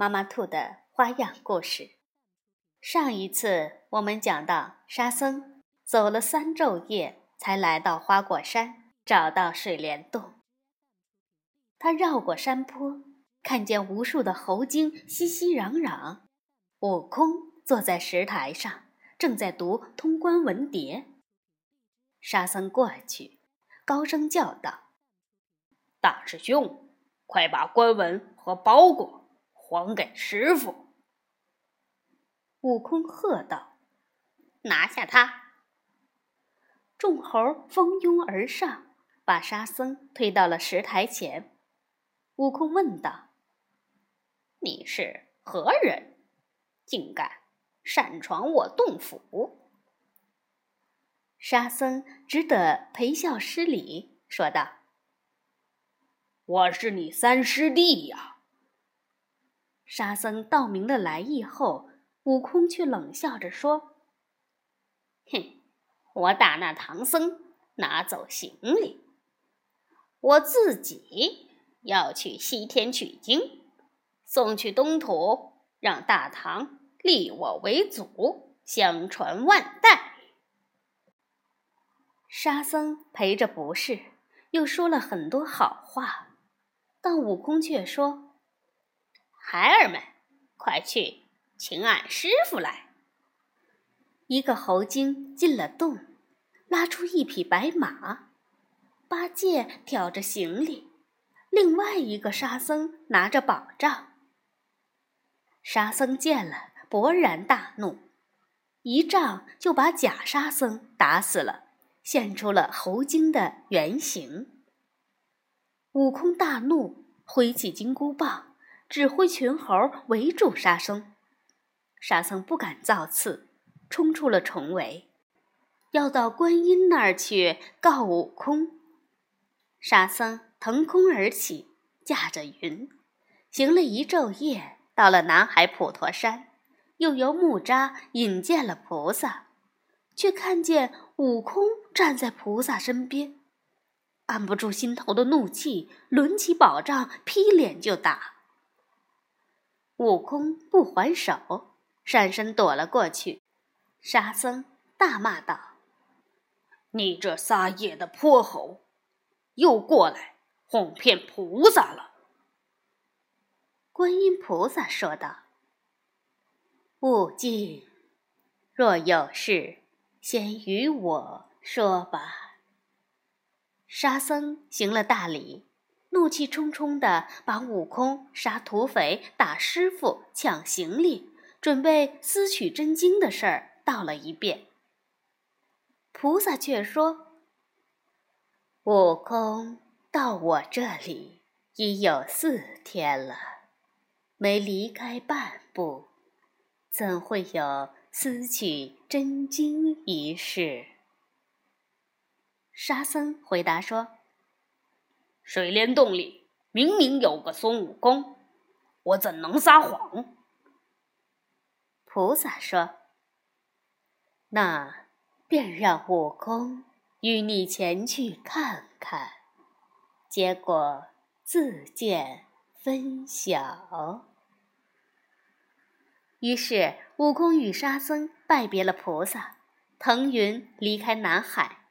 妈妈兔的花样故事。上一次我们讲到，沙僧走了三昼夜，才来到花果山，找到水帘洞。他绕过山坡，看见无数的猴精熙熙攘攘。悟空坐在石台上，正在读通关文牒。沙僧过去，高声叫道：“大师兄，快把官文和包裹！”还给师傅！悟空喝道：“拿下他！”众猴蜂拥而上，把沙僧推到了石台前。悟空问道：“你是何人？竟敢擅闯我洞府？”沙僧只得陪笑施礼，说道：“我是你三师弟呀。”沙僧道明了来意后，悟空却冷笑着说：“哼，我打那唐僧拿走行李，我自己要去西天取经，送去东土，让大唐立我为祖，相传万代。”沙僧陪着不是，又说了很多好话，但悟空却说。孩儿们，快去请俺师傅来。一个猴精进了洞，拉出一匹白马，八戒挑着行李，另外一个沙僧拿着宝杖。沙僧见了，勃然大怒，一杖就把假沙僧打死了，现出了猴精的原形。悟空大怒，挥起金箍棒。指挥群猴围住沙僧，沙僧不敢造次，冲出了重围，要到观音那儿去告悟空。沙僧腾空而起，驾着云，行了一昼夜，到了南海普陀山，又由木吒引见了菩萨，却看见悟空站在菩萨身边，按不住心头的怒气，抡起宝杖劈脸就打。悟空不还手，闪身躲了过去。沙僧大骂道：“你这撒野的泼猴，又过来哄骗菩萨了！”观音菩萨说道：“悟净，若有事，先与我说吧。”沙僧行了大礼。怒气冲冲地把悟空杀土匪、打师傅、抢行李、准备私取真经的事儿道了一遍。菩萨却说：“悟空到我这里已有四天了，没离开半步，怎会有私取真经一事？”沙僧回答说。水帘洞里明明有个孙悟空，我怎能撒谎？菩萨说：“那便让悟空与你前去看看，结果自见分晓。”于是，悟空与沙僧拜别了菩萨，腾云离开南海。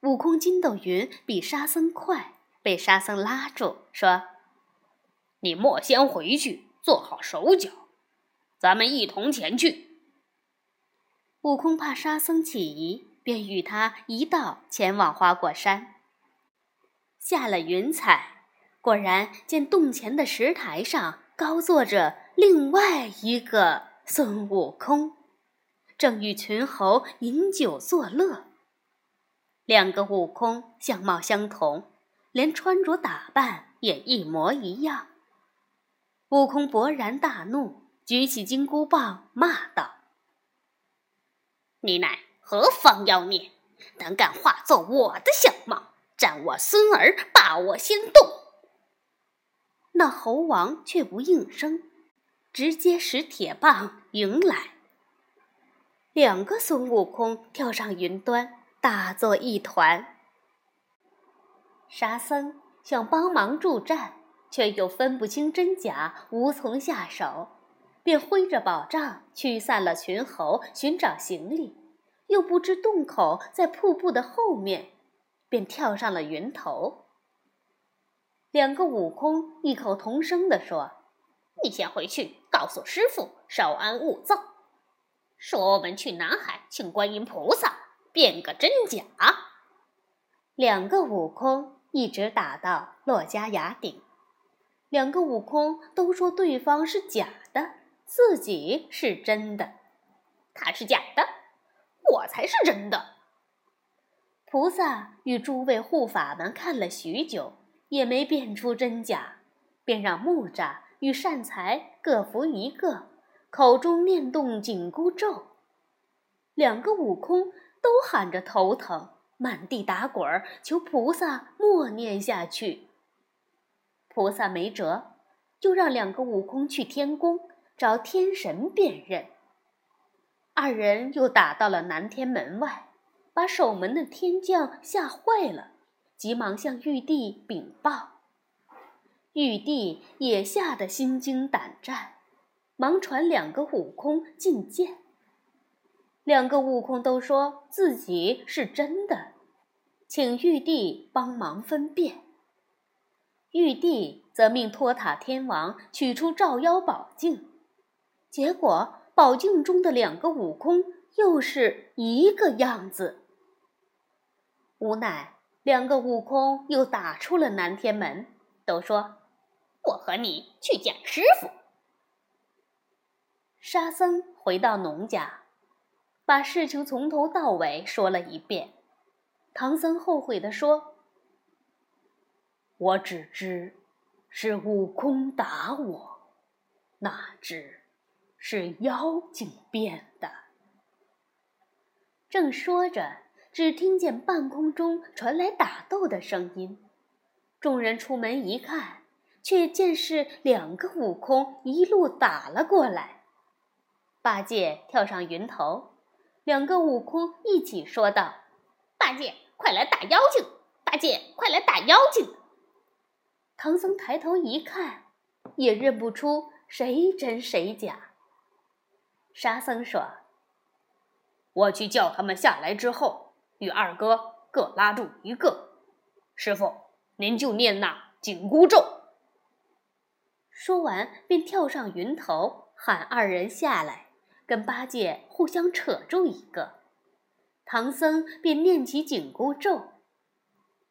悟空筋斗云比沙僧快。被沙僧拉住，说：“你莫先回去，做好手脚，咱们一同前去。”悟空怕沙僧起疑，便与他一道前往花果山。下了云彩，果然见洞前的石台上高坐着另外一个孙悟空，正与群猴饮酒作乐。两个悟空相貌相同。连穿着打扮也一模一样。悟空勃然大怒，举起金箍棒，骂道：“你乃何方妖孽，胆敢化作我的相貌，占我孙儿，霸我仙洞！”那猴王却不应声，直接使铁棒迎来。两个孙悟空跳上云端，打作一团。沙僧想帮忙助战，却又分不清真假，无从下手，便挥着宝杖驱散了群猴，寻找行李，又不知洞口在瀑布的后面，便跳上了云头。两个悟空异口同声地说：“你先回去告诉师傅，稍安勿躁。说我们去南海请观音菩萨，辨个真假。”两个悟空一直打到珞珈崖顶，两个悟空都说对方是假的，自己是真的。他是假的，我才是真的。菩萨与诸位护法们看了许久。也没辨出真假，便让木吒与善财各扶一个，口中念动紧箍咒。两个悟空都喊着头疼，满地打滚，求菩萨默念下去。菩萨没辙，就让两个悟空去天宫找天神辨认。二人又打到了南天门外，把守门的天将吓坏了。急忙向玉帝禀报，玉帝也吓得心惊胆战，忙传两个悟空觐见。两个悟空都说自己是真的，请玉帝帮忙分辨。玉帝则命托塔天王取出照妖宝镜，结果宝镜中的两个悟空又是一个样子，无奈。两个悟空又打出了南天门，都说：“我和你去见师傅。”沙僧回到农家，把事情从头到尾说了一遍。唐僧后悔地说：“我只知是悟空打我，哪知是妖精变的。”正说着。只听见半空中传来打斗的声音，众人出门一看，却见是两个悟空一路打了过来。八戒跳上云头，两个悟空一起说道：“八戒，快来打妖精！八戒，快来打妖精！”唐僧抬头一看，也认不出谁真谁假。沙僧说：“我去叫他们下来之后。”与二哥各拉住一个，师傅，您就念那紧箍咒。说完，便跳上云头，喊二人下来，跟八戒互相扯住一个。唐僧便念起紧箍咒，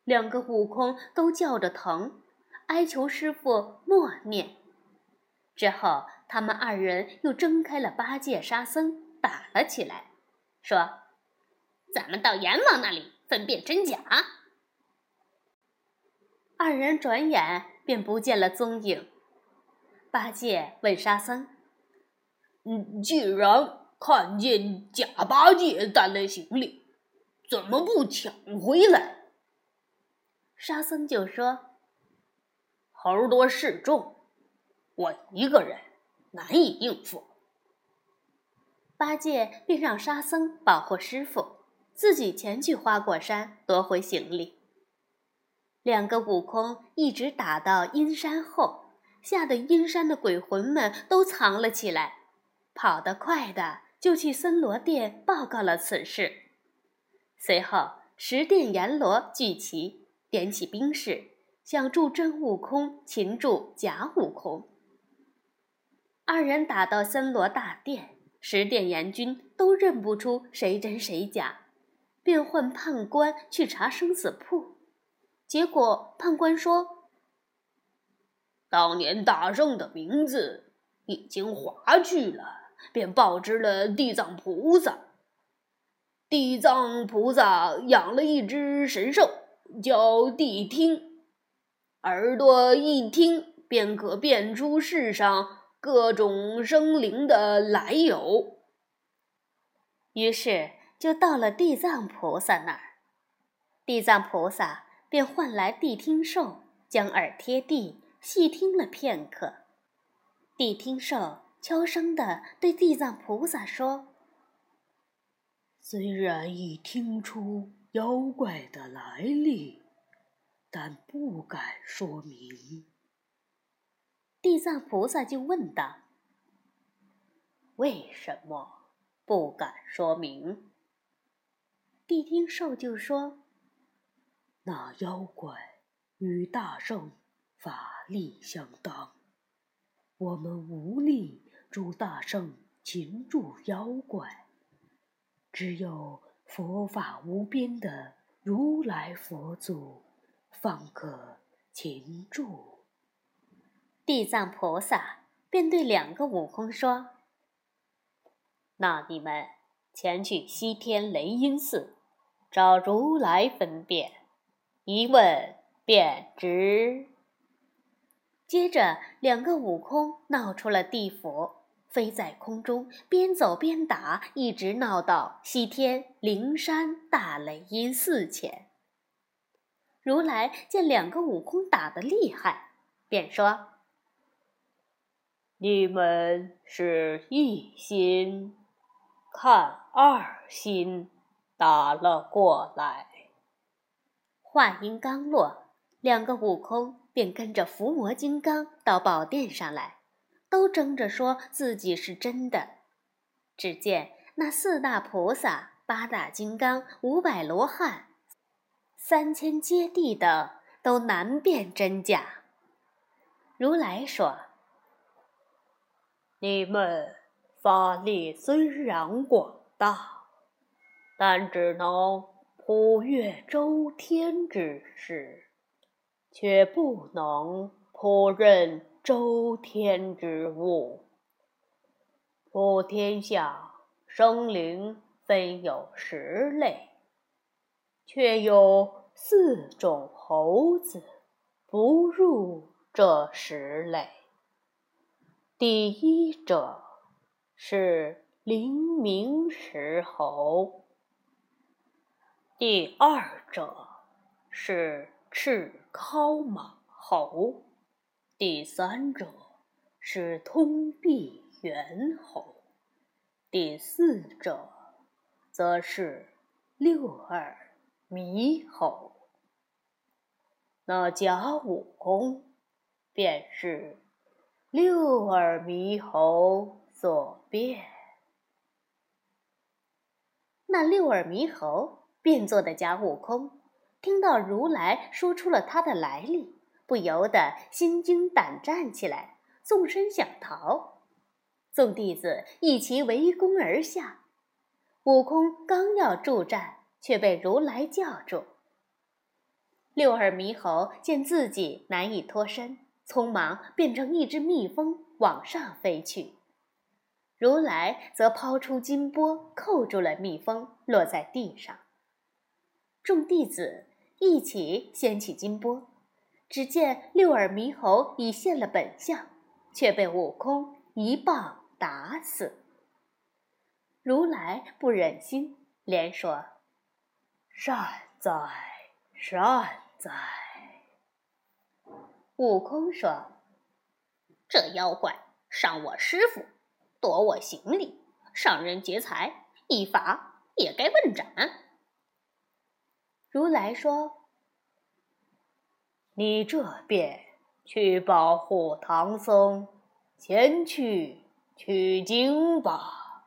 两个悟空都叫着疼，哀求师傅默念。之后，他们二人又挣开了八戒、沙僧，打了起来，说。咱们到阎王那里分辨真假。二人转眼便不见了踪影。八戒问沙僧：“嗯，既然看见假八戒带来行李，怎么不抢回来？”沙僧就说：“猴多势众，我一个人难以应付。”八戒便让沙僧保护师傅。自己前去花果山夺回行李。两个悟空一直打到阴山后，吓得阴山的鬼魂们都藏了起来，跑得快的就去森罗殿报告了此事。随后，十殿阎罗聚齐，点起兵士，想助真悟空擒住假悟空。二人打到森罗大殿，十殿阎君都认不出谁真谁假。便唤判官去查生死簿，结果判官说：“当年大圣的名字已经划去了，便报知了地藏菩萨。地藏菩萨养了一只神兽，叫谛听，耳朵一听便可辨出世上各种生灵的来由。于是就到了地藏菩萨那儿，地藏菩萨便唤来谛听兽，将耳贴地，细听了片刻。谛听兽悄声地对地藏菩萨说：“虽然已听出妖怪的来历。”但不敢说明。地藏菩萨就问道：“为什么不敢说明？”谛听兽就说：“那妖怪与大圣法力相当，我们无力诸大圣擒住妖怪，只有佛法无边的如来佛祖。”方可擒住。地藏菩萨便对两个悟空说：“那你们前去西天雷音寺，找如来分辨，一问便知。”接着，两个悟空闹出了地府，飞在空中，边走边打，一直闹到西天灵山大雷音寺前。如来见两个悟空打得厉害，便说：“你们是一心看二心打了过来。”话音刚落，两个悟空便跟着伏魔金刚到宝殿上来，都争着说自己是真的。只见那四大菩萨、八大金刚、五百罗汉。三千接地的都难辨真假。如来说：“你们法力虽然广大，但只能普越周天之事，却不能普任周天之物。普天下生灵分有十类。”却有四种猴子不入这十类。第一者是灵明石猴，第二者是赤尻马猴，第三者是通臂猿猴，第四者则是六耳。猕猴，那假悟空便是六耳猕猴所变。那六耳猕猴变作的假悟空，听到如来说出了他的来历，不由得心惊胆战起来，纵身想逃。众弟子一齐围攻而下，悟空刚要助战。却被如来叫住。六耳猕猴见自己难以脱身，匆忙变成一只蜜蜂往上飞去。如来则抛出金钵，扣住了蜜蜂，落在地上。众弟子一起掀起金钵，只见六耳猕猴已现了本相，却被悟空一棒打死。如来不忍心，连说。善哉，善哉！悟空说：“这妖怪伤我师傅，夺我行李，伤人劫财，一法也该问斩。”如来说：“你这便去保护唐僧，前去取经吧。”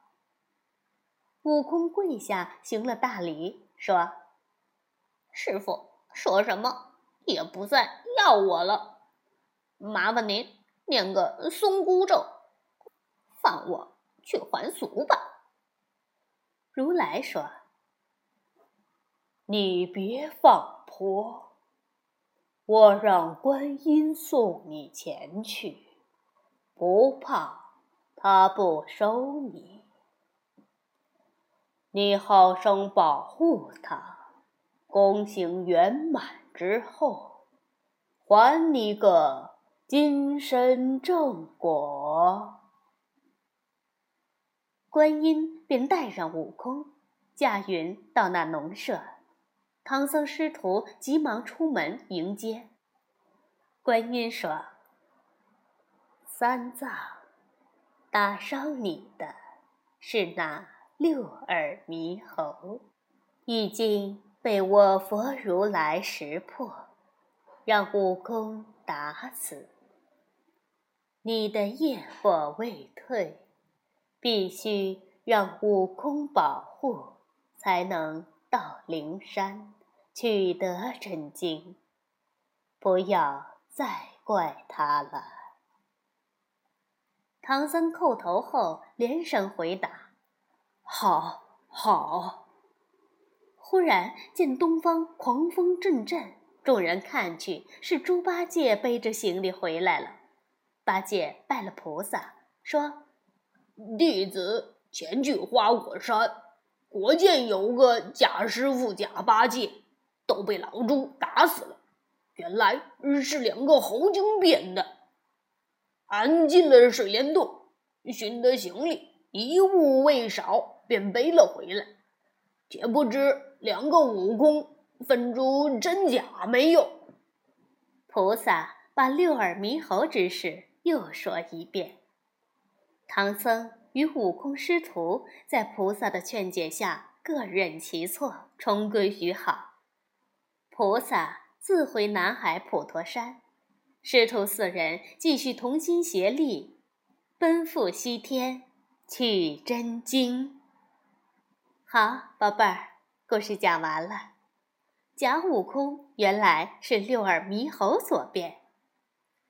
悟空跪下行了大礼，说。师傅说什么也不再要我了，麻烦您念个松箍咒，放我去还俗吧。如来说：“你别放泼，我让观音送你前去，不怕他不收你，你好生保护他。”功行圆满之后，还你个今生正果。观音便带上悟空，驾云到那农舍。唐僧师徒急忙出门迎接。观音说：“三藏，打伤你的是那六耳猕猴，已经被我佛如来识破，让悟空打死。你的业火未退。”必须让悟空保护，才能到灵山取得真经。不要再怪他了。唐僧叩头后，连声回答：“好，好。”忽然见东方狂风阵阵，众人看去，是猪八戒背着行李回来了。八戒拜了菩萨，说。弟子前去花果山，果见有个假师傅假八戒，都被老猪打死了。原来是两个猴精变的。俺进了水帘洞，寻得行李一物未少，便背了回来。且不知两个悟空分出真假没有？菩萨把六耳猕猴之事又说一遍。唐僧与悟空师徒在菩萨的劝解下，各认其错，重归于好。菩萨自回南海普陀山，师徒四人继续同心协力，奔赴西天取真经。好，宝贝儿，故事讲完了。假悟空原来是六耳猕猴所变。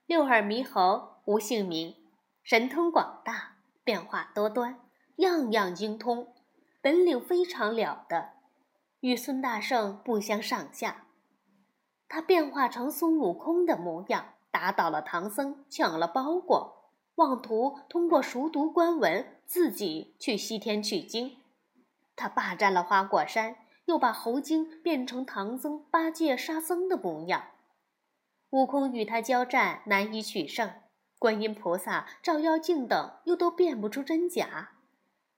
六耳猕猴无姓名，神通广大。变化多端，样样精通，本领非常了得，与孙大圣不相上下。他变化成孙悟空的模样，打倒了唐僧，抢了包裹，妄图通过熟读官文，自己去西天取经。他霸占了花果山，又把猴精变成唐僧、八戒、沙僧的模样。悟空与他交战，难以取胜。观音菩萨、照妖镜等又都辨不出真假，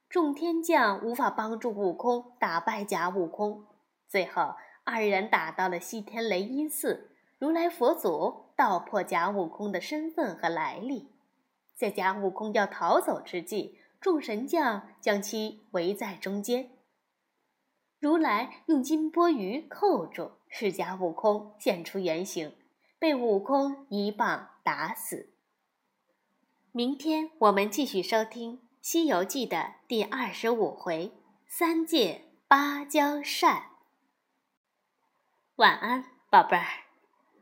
众天将无法帮助悟空打败假悟空。最后，二人打到了西天雷音寺，如来佛祖道破假悟空的身份和来历。在假悟空要逃走之际，众神将将其围在中间，如来用金钵盂扣住，使假悟空现出原形，被悟空一棒打死。明天我们继续收听《西游记》的第二十五回“三借芭蕉扇”。晚安，宝贝儿。